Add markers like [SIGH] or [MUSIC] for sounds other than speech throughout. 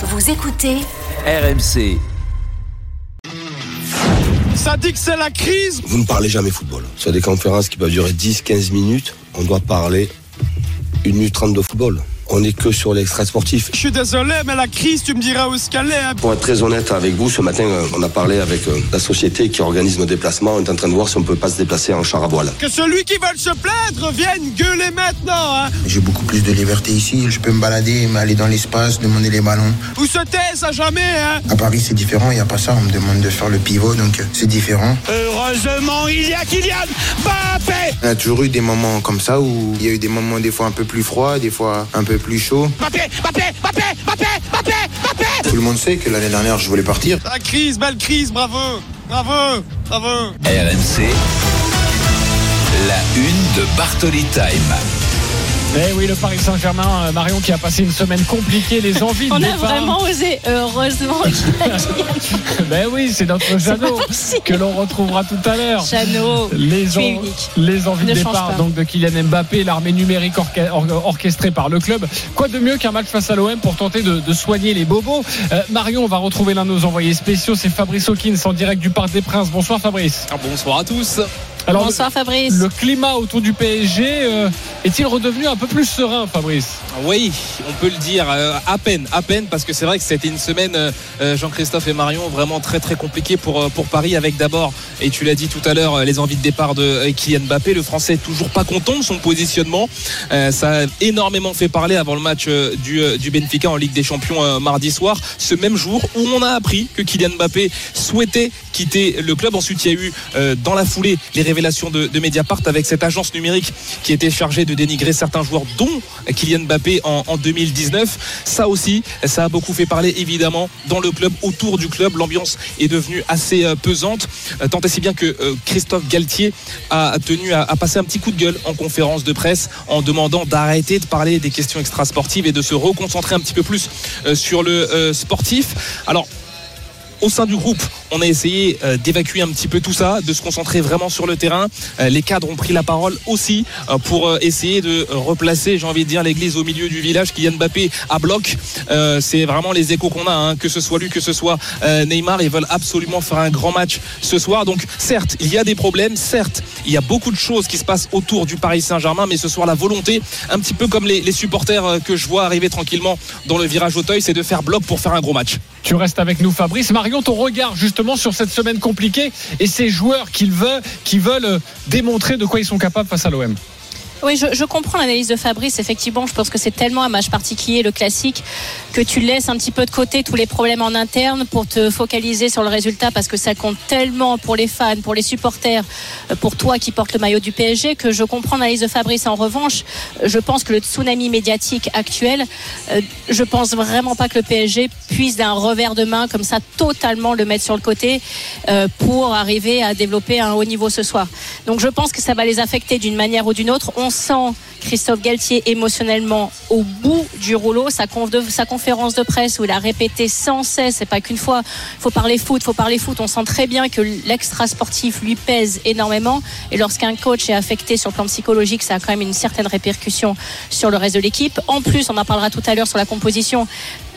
Vous écoutez RMC. Ça dit que c'est la crise. Vous ne parlez jamais football. Sur des conférences qui peuvent durer 10-15 minutes, on doit parler 1 minute 30 de football. On n'est que sur l'extrait sportif. Je suis désolé, mais la crise, tu me diras où ce qu'elle est. hein. Pour être très honnête avec vous, ce matin, euh, on a parlé avec euh, la société qui organise nos déplacements. On est en train de voir si on peut pas se déplacer en char à voile. Que celui qui veut se plaindre vienne gueuler maintenant. Hein. J'ai beaucoup plus de liberté ici. Je peux me balader, aller dans l'espace, demander les ballons. Ou se taise à jamais. Hein. À Paris, c'est différent. Il n'y a pas ça. On me demande de faire le pivot, donc euh, c'est différent. Heureusement, il y a Kylian Mbappé. On a toujours eu des moments comme ça où il y a eu des moments des fois un peu plus froids, des fois un peu plus chauds. Mbappé, Mbappé, Mbappé, Mbappé, Mbappé, Mbappé. Tout le monde sait que l'année dernière, je voulais partir. La crise, belle crise, bravo. Bravo, bravo. RMC. La une de Bartoli Time. Eh oui, le Paris Saint-Germain, euh, Marion qui a passé une semaine compliquée, les envies de On a départ. vraiment osé, heureusement [LAUGHS] Ben oui, c'est notre Jeannot que l'on retrouvera tout à l'heure. Jeannot. Les, en- les envies de départ donc de Kylian Mbappé, l'armée numérique orca- or- orchestrée par le club. Quoi de mieux qu'un match face à l'OM pour tenter de, de soigner les bobos? Euh, Marion, on va retrouver l'un de nos envoyés spéciaux, c'est Fabrice Hawkins en direct du Parc des Princes. Bonsoir Fabrice. Bonsoir à tous. Alors, Bonsoir Fabrice. le, climat autour du PSG euh, est-il redevenu un peu plus serein, Fabrice? Oui, on peut le dire euh, à peine, à peine, parce que c'est vrai que c'était une semaine, euh, Jean-Christophe et Marion, vraiment très très compliquée pour, pour Paris, avec d'abord, et tu l'as dit tout à l'heure, les envies de départ de Kylian Mbappé. Le Français est toujours pas content de son positionnement. Euh, ça a énormément fait parler avant le match euh, du, du Benfica en Ligue des Champions euh, mardi soir, ce même jour où on a appris que Kylian Mbappé souhaitait quitter le club. Ensuite, il y a eu euh, dans la foulée les révélations de, de Mediapart avec cette agence numérique qui était chargée de dénigrer certains joueurs, dont Kylian Mbappé en, en 2019. Ça aussi, ça a beaucoup fait parler évidemment dans le club, autour du club. L'ambiance est devenue assez euh, pesante, euh, tant et si bien que euh, Christophe Galtier a tenu à, à passer un petit coup de gueule en conférence de presse en demandant d'arrêter de parler des questions extrasportives et de se reconcentrer un petit peu plus sur le sportif. Alors, au sein du groupe, on a essayé euh, d'évacuer un petit peu tout ça, de se concentrer vraiment sur le terrain. Euh, les cadres ont pris la parole aussi euh, pour essayer de replacer, j'ai envie de dire, l'église au milieu du village. Kylian Mbappé à bloc, c'est vraiment les échos qu'on a, hein, que ce soit lui, que ce soit Neymar. Ils veulent absolument faire un grand match ce soir. Donc, certes, il y a des problèmes, certes, il y a beaucoup de choses qui se passent autour du Paris Saint-Germain, mais ce soir, la volonté, un petit peu comme les, supporters que je vois arriver tranquillement dans le virage Auteuil, c'est de faire bloc pour faire un gros match. Tu restes avec nous, Fabrice. Marion, ton regard sur cette semaine compliquée et ces joueurs qui veulent, qui veulent euh, démontrer de quoi ils sont capables face à l'OM. Oui, je, je comprends l'analyse de Fabrice. Effectivement, je pense que c'est tellement un match particulier, le classique, que tu laisses un petit peu de côté tous les problèmes en interne pour te focaliser sur le résultat parce que ça compte tellement pour les fans, pour les supporters, euh, pour toi qui portes le maillot du PSG que je comprends l'analyse de Fabrice. En revanche, je pense que le tsunami médiatique actuel, euh, je pense vraiment pas que le PSG puisse d'un revers de main comme ça totalement le mettre sur le côté euh, pour arriver à développer un haut niveau ce soir. Donc je pense que ça va les affecter d'une manière ou d'une autre. Sent Christophe Galtier émotionnellement au bout du rouleau. Sa conférence de presse où il a répété sans cesse, c'est pas qu'une fois, faut parler foot, faut parler foot. On sent très bien que l'extra sportif lui pèse énormément. Et lorsqu'un coach est affecté sur le plan psychologique, ça a quand même une certaine répercussion sur le reste de l'équipe. En plus, on en parlera tout à l'heure sur la composition.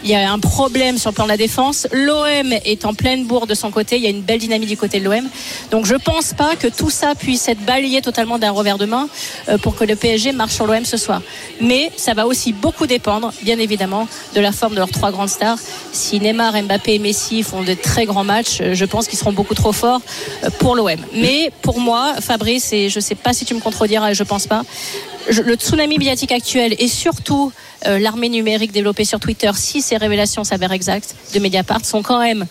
Il y a un problème sur le plan de la défense. L'OM est en pleine bourre de son côté. Il y a une belle dynamique du côté de l'OM. Donc je pense pas que tout ça puisse être balayé totalement d'un revers de main euh, pour que le PSG marche sur l'OM ce soir. Mais ça va aussi beaucoup dépendre, bien évidemment, de la forme de leurs trois grandes stars. Si Neymar, Mbappé et Messi font de très grands matchs, euh, je pense qu'ils seront beaucoup trop forts euh, pour l'OM. Mais pour moi, Fabrice, et je sais pas si tu me contrediras, et je pense pas, le tsunami médiatique actuel et surtout euh, l'armée numérique développée sur Twitter, si ces révélations s'avèrent exactes de Mediapart, sont quand même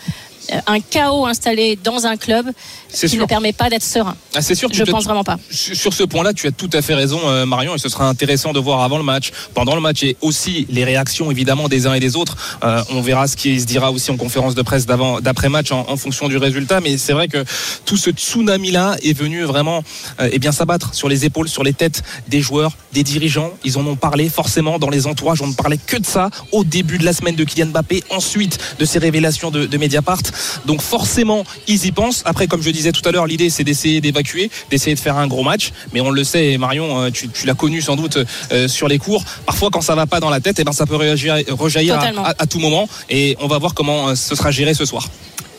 un chaos installé dans un club qui sûr. ne permet pas d'être serein. Ah, c'est sûr, Je pense vraiment pas. Sur ce point-là, tu as tout à fait raison, euh, Marion, et ce sera intéressant de voir avant le match, pendant le match, et aussi les réactions évidemment des uns et des autres. Euh, on verra ce qui se dira aussi en conférence de presse d'avant, d'après-match, en, en fonction du résultat. Mais c'est vrai que tout ce tsunami-là est venu vraiment, euh, eh bien, s'abattre sur les épaules, sur les têtes des joueurs, des dirigeants. Ils en ont parlé forcément dans les entourages. On ne parlait que de ça au début de la semaine de Kylian Mbappé, ensuite de ces révélations de, de Mediapart. Donc forcément, ils y pensent. Après, comme je disais tout à l'heure, l'idée c'est d'essayer d'évacuer, d'essayer de faire un gros match. Mais on le sait, Marion, euh, tu, tu l'as connu sans doute euh, sur les cours. Parfois, quand ça va pas dans la tête, et ben ça peut réagir, rejaillir à, Totalement. à- à tout moment. Et on va voir comment euh, ce sera géré ce soir.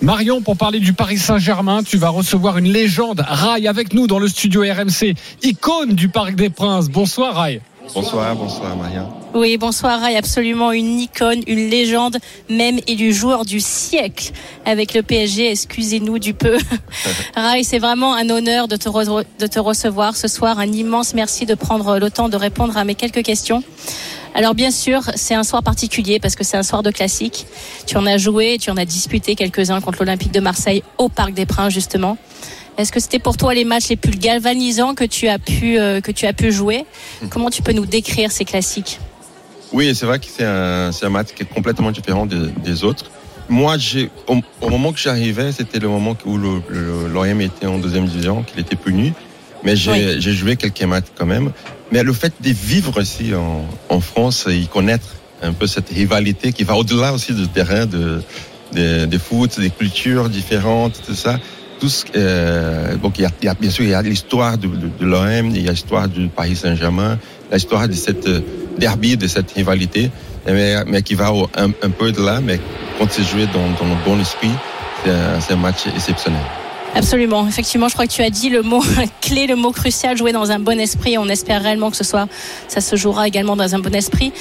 Marion, pour parler du Paris Saint-Germain, tu vas recevoir une légende, Rai, avec nous dans le studio RMC, icône du Parc des Princes. Bonsoir Rai. Bonsoir, bonsoir Maria. Oui, bonsoir Ray, absolument une icône, une légende, même élu joueur du siècle avec le PSG. Excusez-nous du peu. [LAUGHS] Ray, c'est vraiment un honneur de te, re- de te recevoir ce soir. Un immense merci de prendre le temps de répondre à mes quelques questions. Alors bien sûr, c'est un soir particulier parce que c'est un soir de classique. Tu en as joué, tu en as disputé quelques-uns contre l'Olympique de Marseille au Parc des Princes justement. Est-ce que c'était pour toi les matchs les plus galvanisants que tu as pu euh, que tu as pu jouer Comment tu peux nous décrire ces classiques Oui, c'est vrai que c'est un, match qui est complètement différent des, des autres. Moi, au, au moment que j'arrivais, c'était le moment où l'OM était en deuxième division, qu'il était puni. Mais j'ai, Oui. joué quelques matchs quand même. Mais le fait de vivre ici en, en France et y connaître un peu cette rivalité qui va au-delà aussi du terrain de, de, de foot, des cultures différentes, tout ça. Tout euh, il y, a, bien sûr il y a l'histoire de, l'OM, il y a l'histoire du Paris Saint-Germain, l'histoire de cette euh, derby, de cette rivalité, mais, mais qui va un, peu de là, mais quand c'est joué dans, dans le bon esprit, c'est un, un match exceptionnel. Absolument. Effectivement, je crois que tu as dit le mot [LAUGHS] clé, le mot crucial, jouer dans un bon esprit. On espère réellement que ce soit, ça se jouera également dans un bon esprit.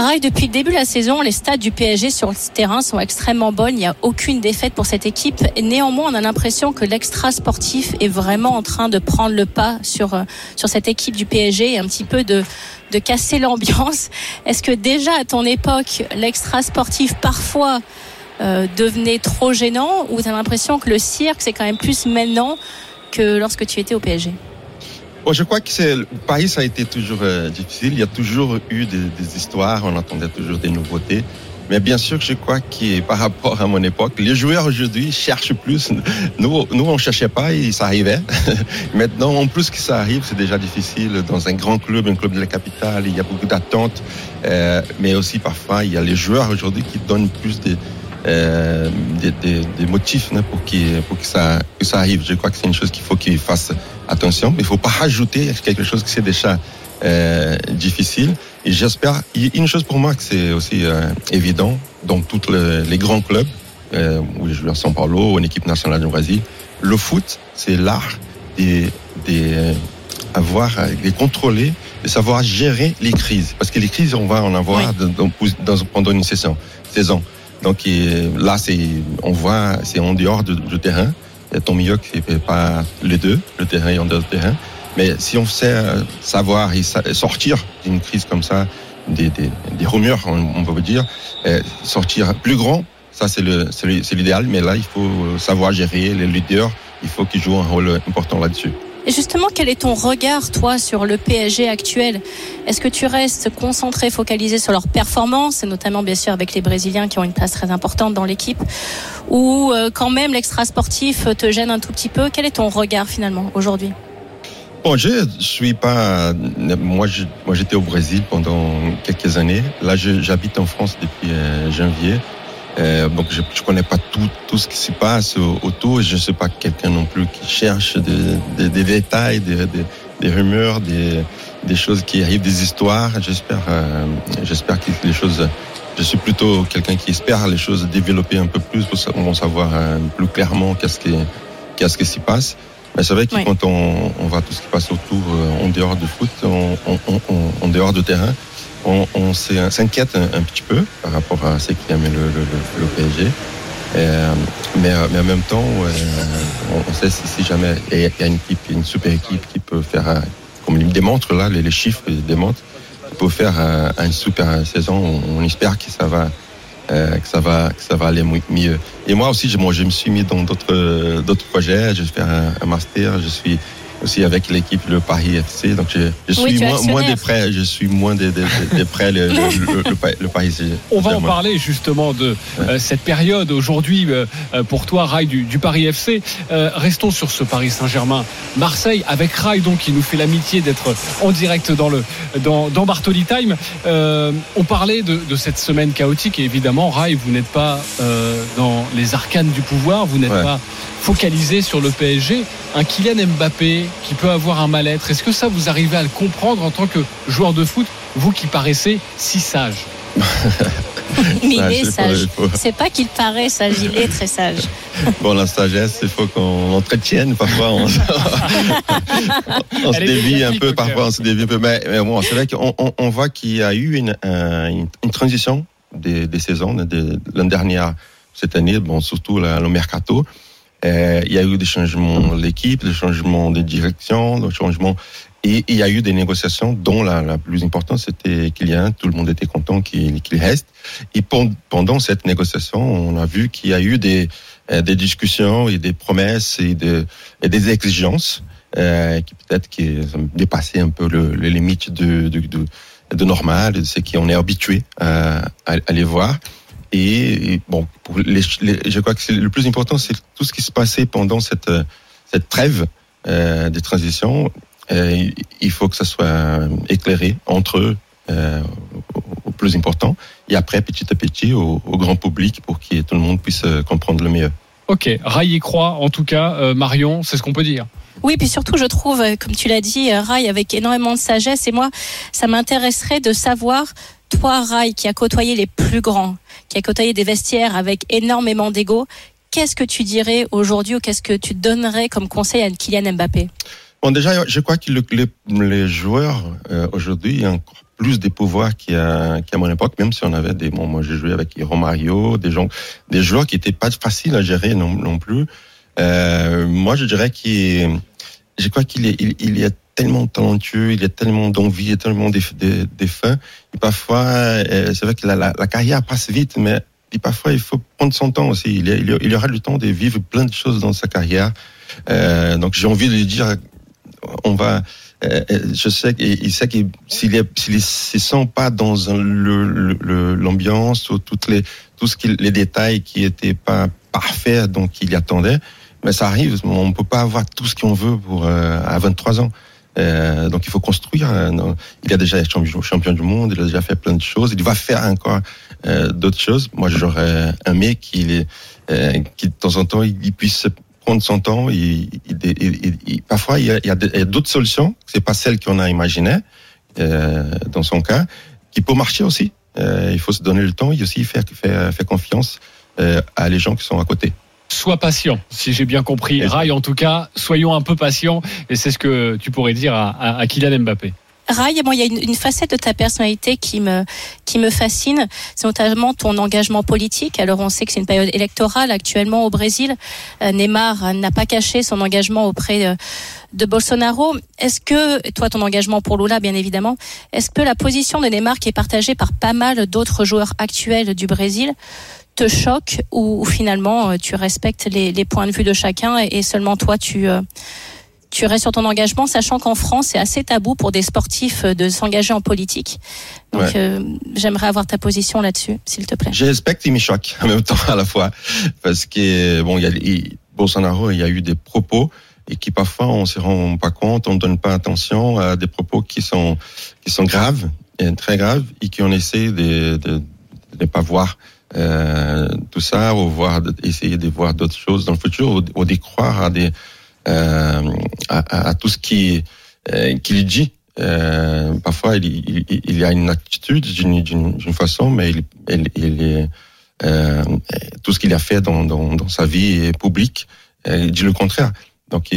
Rai, depuis le début de la saison, les stats du PSG sur le terrain sont extrêmement bonnes. Il n'y a aucune défaite pour cette équipe. Néanmoins, on a l'impression que l'extra sportif est vraiment en train de prendre le pas sur, euh, sur cette équipe du PSG et un petit peu de, de casser l'ambiance. Est-ce que déjà à ton époque, l'extra sportif parfois euh, devenait trop gênant ou tu as l'impression que le cirque c'est quand même plus maintenant que lorsque tu étais au PSG je crois que c'est Paris, ça a été toujours euh, difficile. Il y a toujours eu des, des histoires, on attendait toujours des nouveautés. Mais bien sûr, je crois que par rapport à mon époque, les joueurs aujourd'hui cherchent plus. Nous, nous, on cherchait pas et ça arrivait. [LAUGHS] Maintenant, en plus que ça arrive, c'est déjà difficile dans un grand club, un club de la capitale. Il y a beaucoup d'attentes, euh, mais aussi parfois il y a les joueurs aujourd'hui qui donnent plus de euh, des, des, des motifs hein, pour, qu'il- pour que, ça, que ça arrive. Je crois que c'est une chose qu'il faut qu'ils fassent attention, mais il faut pas rajouter quelque chose qui c'est déjà euh, difficile. Et j'espère, une chose pour moi que c'est aussi euh, évident dans tous les, les grands clubs, euh, où je joue à São Paulo, ou en équipe nationale du Brésil, le foot, c'est l'art des, des euh, avoir, euh, de contrôler, de savoir gérer les crises. Parce que les crises, on va en avoir dans- dans- dans- pendant une saison. saison. Donc et là, c'est, on voit, c'est en dehors du, terrain. A ton milieu qui fait pas les deux, le terrain et en dehors du terrain. Mais si on sait euh, savoir et sortir d'une crise comme ça, des, des, des rumeurs, on, peut dire, euh, sortir plus grand, ça c'est l'idéal. Mais là, il faut euh, savoir gérer les leaders. Il faut qu'ils jouent un rôle important là-dessus. Et justement, quel est ton regard, toi, sur le PSG actuel? Est-ce que tu restes concentré, focalisé sur leur performance, et notamment bien sûr avec les Brésiliens qui ont une place très importante dans l'équipe, ou euh, quand même l'extra sportif te gêne un tout petit peu? Quel est ton regard finalement aujourd'hui? Bon, je suis pas. Moi, moi, j'étais au Brésil pendant quelques années. Là, j'habite en France depuis euh, janvier. Euh, donc, je, je connais pas tout, tout ce qui se passe au- autour. Je ne suis pas quelqu'un non plus qui cherche des, des, des détails, des, des, rumeurs, des, des choses qui arrivent, des histoires. J'espère, euh, j'espère que les choses. Je suis plutôt quelqu'un qui espère les choses développer un peu plus pour pour savoir euh, plus clairement qu'est-ce qui, qu'est-ce qui s'y passe. Mais c'est vrai que Oui. quand on, on voit tout ce qui passe autour, euh, en dehors du foot, on, on, on- on- en dehors du terrain, on, s'est- s'inquiète un, petit peu par rapport à ce qui amène le, le, PSG. Euh, mais, euh, mais en même temps, euh, on, sait si, jamais il y a une équipe, une super équipe qui peut faire, euh, comme il démontre là, les, chiffres démontrent, qui peut faire euh, une super saison. On, espère que ça va, euh, que ça va, que ça va aller mieux. Et moi aussi, je, je me suis mis dans d'autres, d'autres projets. Je vais faire un, un master. Je suis aussi avec l'équipe le Paris FC. Donc je, suis moins, moins des prêts, je suis moins des, des, des- des prêts le, le, le- le Pa- le Paris FC. On va en parler justement de euh, cette période aujourd'hui euh, euh, pour toi, Rai du, du Paris FC. Euh, restons sur ce Paris Saint-Germain. Marseille avec Rai donc qui nous fait l'amitié d'être en direct dans le dans, dans Bartoli Time. Euh, on parlait de, de cette semaine chaotique et évidemment Rai, vous n'êtes pas euh, dans les arcanes du pouvoir, vous n'êtes Ouais. pas focalisé sur le PSG. Un Kylian Mbappé qui peut avoir un mal-être. Est-ce que ça vous arrivez à le comprendre en tant que joueur de foot, vous qui paraissez si sage? Mais [LAUGHS] il est c'est pas- sage. C'est pas qu'il paraît sage, il est très sage. [LAUGHS] Bon, la sagesse, il faut qu'on l'entretienne. Parfois, on, se- [LAUGHS] on dévie un peu. Parfois, on se dévie un peu. Mais, mais bon, c'est vrai qu'on on, on voit qu'il y a eu une, un- une, une transition des, des saisons de, de l'année dernière, cette année, bon, surtout le mercato. Euh, il y a eu des changements de l'équipe, des changements de direction, des changements. Et il y a eu des négociations, dont la, plus importante, c'était Kylian. Tout le monde était content qu'il qu'il reste. Et pendant cette négociation, on a vu qu'il y a eu des, euh, discussions et des promesses et, de, et des exigences euh, qui peut-être qui dépassé un peu le, les limites de normal, de ce qu'on est habitué à, à, à les voir. Et, et bon, pour les, les- je crois que c'est le plus important, c'est tout ce qui se passait pendant cette, cette trêve euh, de transition. Euh, il faut que ça soit éclairé entre eux euh, au, au plus important et après petit à petit au, au grand public pour que tout le monde puisse euh, comprendre le mieux. Ok, Rai y croit en tout cas. Euh, Marion, c'est ce qu'on peut dire. Oui, puis surtout, je trouve, comme tu l'as dit, euh, Rai avec énormément de sagesse. Et moi, ça m'intéresserait de savoir, toi, Rai, qui a côtoyé les plus grands, qui a côtoyé des vestiaires avec énormément d'ego, qu'est-ce que tu dirais aujourd'hui ou qu'est-ce que tu donnerais comme conseil à Kylian Mbappé? Bon, déjà, je crois que le- les, les joueurs euh, aujourd'hui ont encore plus de pouvoir qu'à qu'à mon époque, même si on avait des. Bon, moi, j'ai joué avec Romario, des gens, des joueurs qui étaient pas faciles à gérer non, plus. Euh, moi, je dirais qu'il, je crois qu'il est, il, tellement talentueux, il a tellement d'envie, et tellement de, de, de faim. Et parfois, euh, c'est vrai que la, carrière passe vite, mais et parfois il faut prendre son temps aussi. Il, y a- il y a- il y aura le temps de vivre plein de choses dans sa carrière. Euh, donc j'ai envie de lui dire, on va. euh, je sais qu'il sait qu'il s'il ne se sent pas dans l'ambiance ou toutes les tout ce qui les détails qui étaient pas parfaits donc il y attendait, mais ça arrive. On peut pas avoir tout ce qu'on veut pour à 23 ans. Euh, donc il faut construire. Il a déjà été champion, du monde, il a déjà fait plein de choses. Il va faire encore euh, d'autres choses. Moi, j'aurais un mec qui, est, euh, qui de temps en temps, il, puisse prendre son temps. Parfois, il y a, d'autres solutions. C'est pas celle qu'on a imaginées euh, dans son cas, qui peut marcher aussi. Il faut se donner le temps et aussi faire, confiance à les gens qui sont à côté. Sois patient, si j'ai bien compris. Et- Rai, en tout cas, soyons un peu patients. Et c'est ce que tu pourrais dire à, à- à Kylian Mbappé. Rai, moi, il y a une, une facette de ta personnalité qui me, qui me fascine. C'est notamment ton engagement politique. Alors, on sait que c'est une période électorale actuellement au Brésil. Euh, Neymar euh, n'a pas caché son engagement auprès euh, de Bolsonaro. Est-ce que, toi, ton engagement pour Lula, bien évidemment, est-ce que la position de Neymar, qui est partagée par pas mal d'autres joueurs actuels du Brésil, te choque ou, ou finalement euh, tu respectes les, les points de vue de chacun et, et seulement toi tu euh, tu restes sur ton engagement, sachant qu'en France, c'est assez tabou pour des sportifs euh, de s'engager en politique. Donc, Ouais. euh, j'aimerais avoir ta position là-dessus, s'il te plaît. Je respecte et me choque [LAUGHS] en même temps à la fois parce que bon, il y a il- Bolsonaro, il y a eu des propos et qui parfois on se rend pas compte, on ne donne pas attention à des propos qui sont qui sont graves, et très graves et qu'on essaie de, de, de ne pas voir euh, tout ça ou voir essayer de voir d'autres choses dans le futur ou, ou croire à des euh, à, à- tout ce euh, qu'il dit. Euh, parfois, il, il, il a une attitude d'une- façon, mais il, il, il euh, tout ce qu'il a fait dans, dans, dans sa vie publique, il dit le contraire. Donc,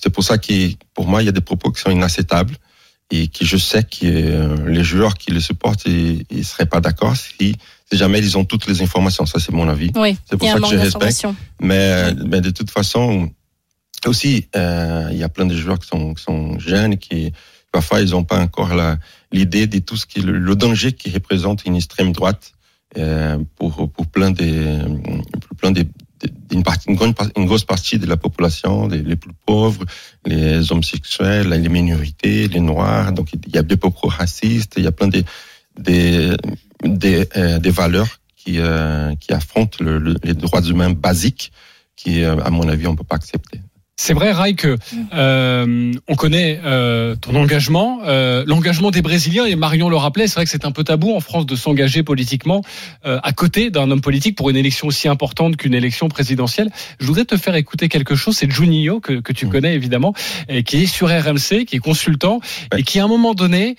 c'est pour ça que, pour moi, il y a des propos qui sont inacceptables et que je sais que euh, les joueurs qui le supportent, ils, ils seraient pas d'accord si, si jamais ils ont toutes les informations. Ça, c'est mon avis. Oui, C'est pour ça que je respecte. Mais, mais de toute façon, aussi, euh, il y a plein de joueurs qui sont, qui sont jeunes, qui parfois ils n'ont pas encore la- l'idée de tout ce qui le, le danger qui représente une extrême droite euh, pour, pour plein des pour plein des, une, partie, une, grande, une grosse partie de la population, les, plus pauvres, les homosexuels, les minorités, les noirs. Donc il y a des propos racistes, il y a plein de, des, des, euh, des valeurs qui, euh, qui affrontent le, le, les droits humains basiques qui, euh, à mon avis, on peut pas accepter. C'est vrai, Rai, que euh, on connaît euh, ton engagement, euh, l'engagement des Brésiliens, et Marion le rappelait, c'est vrai que c'est un peu tabou en France de s'engager politiquement euh, à côté d'un homme politique pour une élection aussi importante qu'une élection présidentielle. Je voudrais te faire écouter quelque chose, c'est Juninho, que, que tu connais évidemment, et qui est sur RMC, qui est consultant, Ouais. et qui à un moment donné,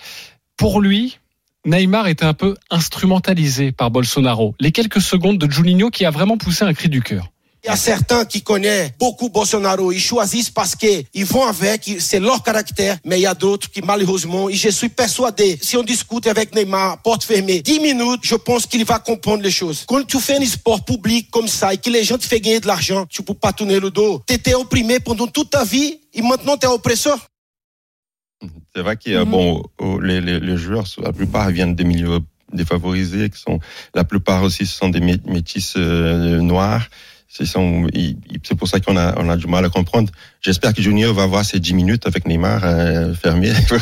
pour lui, Neymar était un peu instrumentalisé par Bolsonaro. Les quelques secondes de Juninho qui a vraiment poussé un cri du cœur. Il y a certains qui connaissent beaucoup Bolsonaro, ils choisissent parce que ils vont avec, c'est leur caractère, mais il y a d'autres qui malheureusement, et je suis persuadé, si on discute avec Neymar, porte fermée, 10 minutes, je pense qu'il va comprendre les choses. Quand tu fais un sport public comme ça et que les gens te font gagner de l'argent, tu peux pas tourner le dos. Tu étais opprimé pendant toute ta vie et maintenant tu es oppresseur. C'est vrai a, Mhm. bon, au- les, les, les joueurs, la plupart viennent des milieux défavorisés, qui sont, la plupart aussi ce sont des mé- métis euh, noirs. C'est pour ça qu'on a, on a du mal à comprendre. J'espère que Junior va avoir ces 10 minutes avec Neymar euh, fermé, [LAUGHS] pour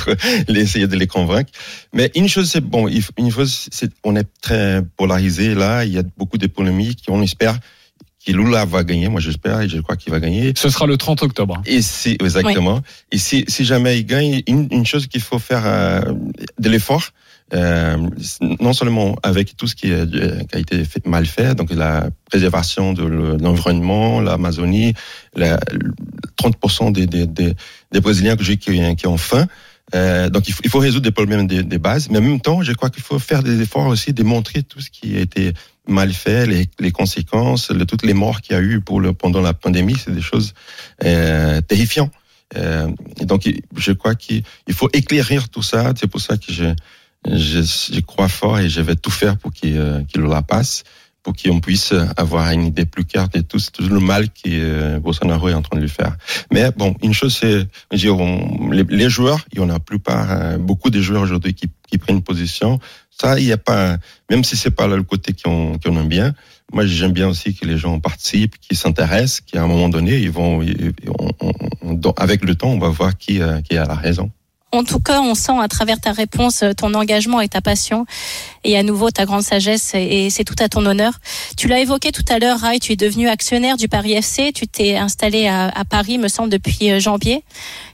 essayer de les convaincre. Mais une chose, c'est bon, une chose, c'est on est très polarisé là. Il y a beaucoup de polémiques. On espère que Lula va gagner. Moi, j'espère et je crois qu'il va gagner. Ce sera le 30 octobre. Et si, exactement. Et si, si jamais il gagne, une, une chose qu'il faut faire euh, de l'effort, euh, non seulement avec tout ce qui, euh, a été mal fait, donc la préservation de le- de l'environnement, l'Amazonie, la, 30% des, des, des, des Brésiliens que j'ai qui, ont faim. Euh, donc il faut, il faut résoudre des problèmes des, des bases, mais en même temps, je crois qu'il faut faire des efforts aussi, démontrer tout ce qui a été mal fait, les, les conséquences, le- toutes les morts qu'il y a eu pour le, pendant la pandémie, c'est des choses terrifiantes. Donc, je crois qu'il il faut éclairir tout ça. C'est pour ça que je, je, je crois fort et je vais tout faire pour qu'il euh, qu'il la passe, pour qu'on puisse avoir une idée plus claire de tout, tout le mal que euh, Bolsonaro est en train de lui faire. Mais bon, une chose, c'est, les, les joueurs, il y en a plupart, euh, beaucoup de joueurs aujourd'hui qui, qui prennent position. Ça, il n'y a pas, même si c'est pas le côté qu'on qu'on aime bien, moi j'aime bien aussi que les gens participent, qui s'intéressent, qu'à un moment donné, ils vont, ils- on- on- on- avec le temps, on va voir qui, euh, qui a la raison. En tout cas, on sent à travers ta réponse euh, ton engagement et ta passion, et à nouveau ta grande sagesse, et c'est tout à ton honneur. Tu l'as évoqué tout à l'heure, Rai, tu es devenu actionnaire du Paris FC, tu t'es installé à, à Paris, me semble, depuis euh, janvier.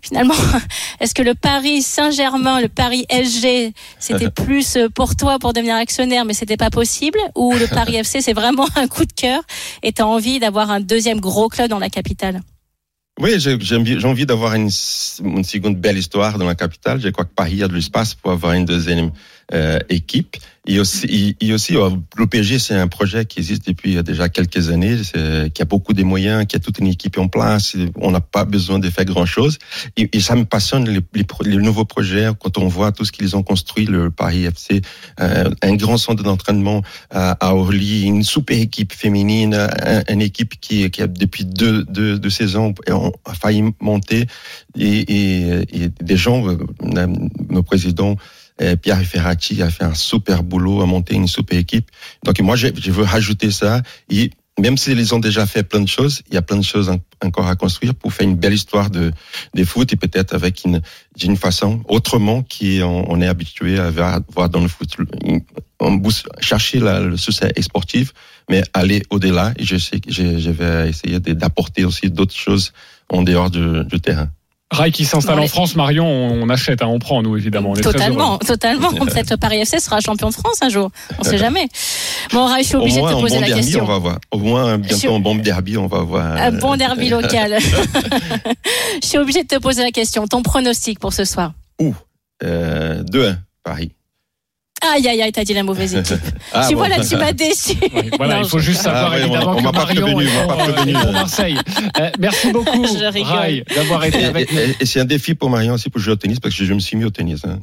Finalement, [LAUGHS] est-ce que le Paris Saint-Germain, le Paris SG, c'était [LAUGHS] plus euh, pour toi pour devenir actionnaire, mais c'était pas possible, ou le [LAUGHS] Paris FC, c'est vraiment un coup de cœur, et tu as envie d'avoir un deuxième gros club dans la capitale? Oui, j'ai envie d'avoir une, une seconde belle histoire dans la capitale. Je crois que Paris a de l'espace pour avoir une deuxième euh, équipe. Euh, le PSG, c'est un projet qui existe depuis euh, déjà quelques années, qui a beaucoup de moyens, qui a toute une équipe en place. On n'a pas besoin de faire grand-chose. Et, ça me passionne les, nouveaux projets quand on voit tout ce qu'ils ont construit, le Paris FC, euh, un grand centre d'entraînement à, à Orly, une super équipe féminine, un- une équipe qui, a depuis deux, saisons a failli monter et, et, et des gens, euh, nos présidents euh, Pierre Ferracci a fait un super boulot à monter une super équipe. Donc moi, je, je veux rajouter ça. Et même s'ils ont déjà fait plein de choses, il y a plein de choses en- encore à construire pour faire une belle histoire de, de foot et peut-être avec une, d'une façon autrement qu'on on est habitué à voir, dans le foot. On bousse- chercher le succès sportif, mais aller au-delà. Et je sais que je, je vais essayer d'apporter aussi d'autres choses en dehors du, du terrain. Rai qui s'installe en France, Marion, on achète, hein, on prend, nous, évidemment. On est Totalement, totalement. [LAUGHS] Peut-être Paris FC sera champion de France un jour. On sait jamais. Bon, Rai, je suis Au obligée de te poser bon la derby, question. on va voir. Au moins, bientôt, un bon derby, on va voir. Un bon derby local. [LAUGHS] je suis obligée de te poser la question. Ton pronostic pour ce soir? Euh, 2-1, Paris. Aïe, aïe, aïe, t'as dit la mauvaise équipe. [LAUGHS] Ah, tu bon. vois, là, tu m'as [LAUGHS] déçu. Oui, voilà, Non, il faut je- juste savoir Ah on- évidemment on que m'a pas Marion prévenu, est on euh, pour Marseille. Euh, merci [LAUGHS] beaucoup, Je rigole. Rai, d'avoir été avec nous. et- et c'est un défi pour Marion aussi pour jouer au tennis parce que je me suis mis au tennis. hein.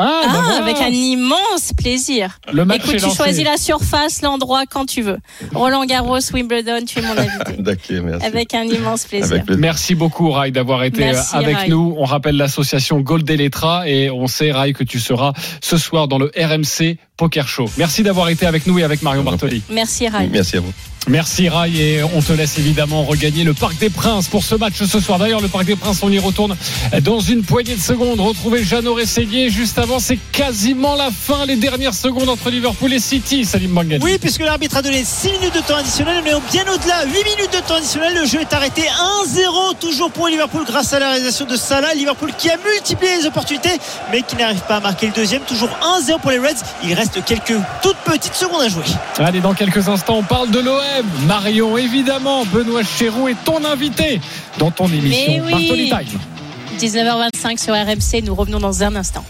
Ah, Ah, bah voilà. avec un immense plaisir. Le match Écoute, est tu lancé. choisis la surface, l'endroit, quand tu veux. Roland Garros, Wimbledon, tu es mon invité. [LAUGHS] D'accord, merci. Avec un immense plaisir. Avec plaisir. Merci beaucoup, Rai, d'avoir été Merci, euh, avec Rai. nous. On rappelle l'association Gold Elettra et on sait, Rai, que tu seras ce soir dans le RMC Poker Show. Merci d'avoir été avec nous et avec Marion Bartoli. Merci Ray. Merci à vous. Merci Ray et on te laisse évidemment regagner le Parc des Princes pour ce match ce soir. D'ailleurs, le Parc des Princes, on y retourne dans une poignée de secondes. Retrouvez Jeannot Rességuier juste avant, c'est quasiment la fin, les dernières secondes entre Liverpool et City. Salim Bangani. Oui, puisque l'arbitre a donné 6 minutes de temps additionnel, mais bien au-delà, 8 minutes de temps additionnel. Le jeu est arrêté 1-0 toujours pour Liverpool grâce à la réalisation de Salah. Liverpool qui a multiplié les opportunités, mais qui n'arrive pas à marquer le deuxième. Toujours 1-0 pour les Reds. Il reste quelques toutes petites secondes à jouer. Allez, dans quelques instants, on parle de l'OM. Marion, évidemment, Benoît Chéroux est ton invité dans ton émission oui. Bartoli Time. 19h25 sur RMC, nous revenons dans un instant.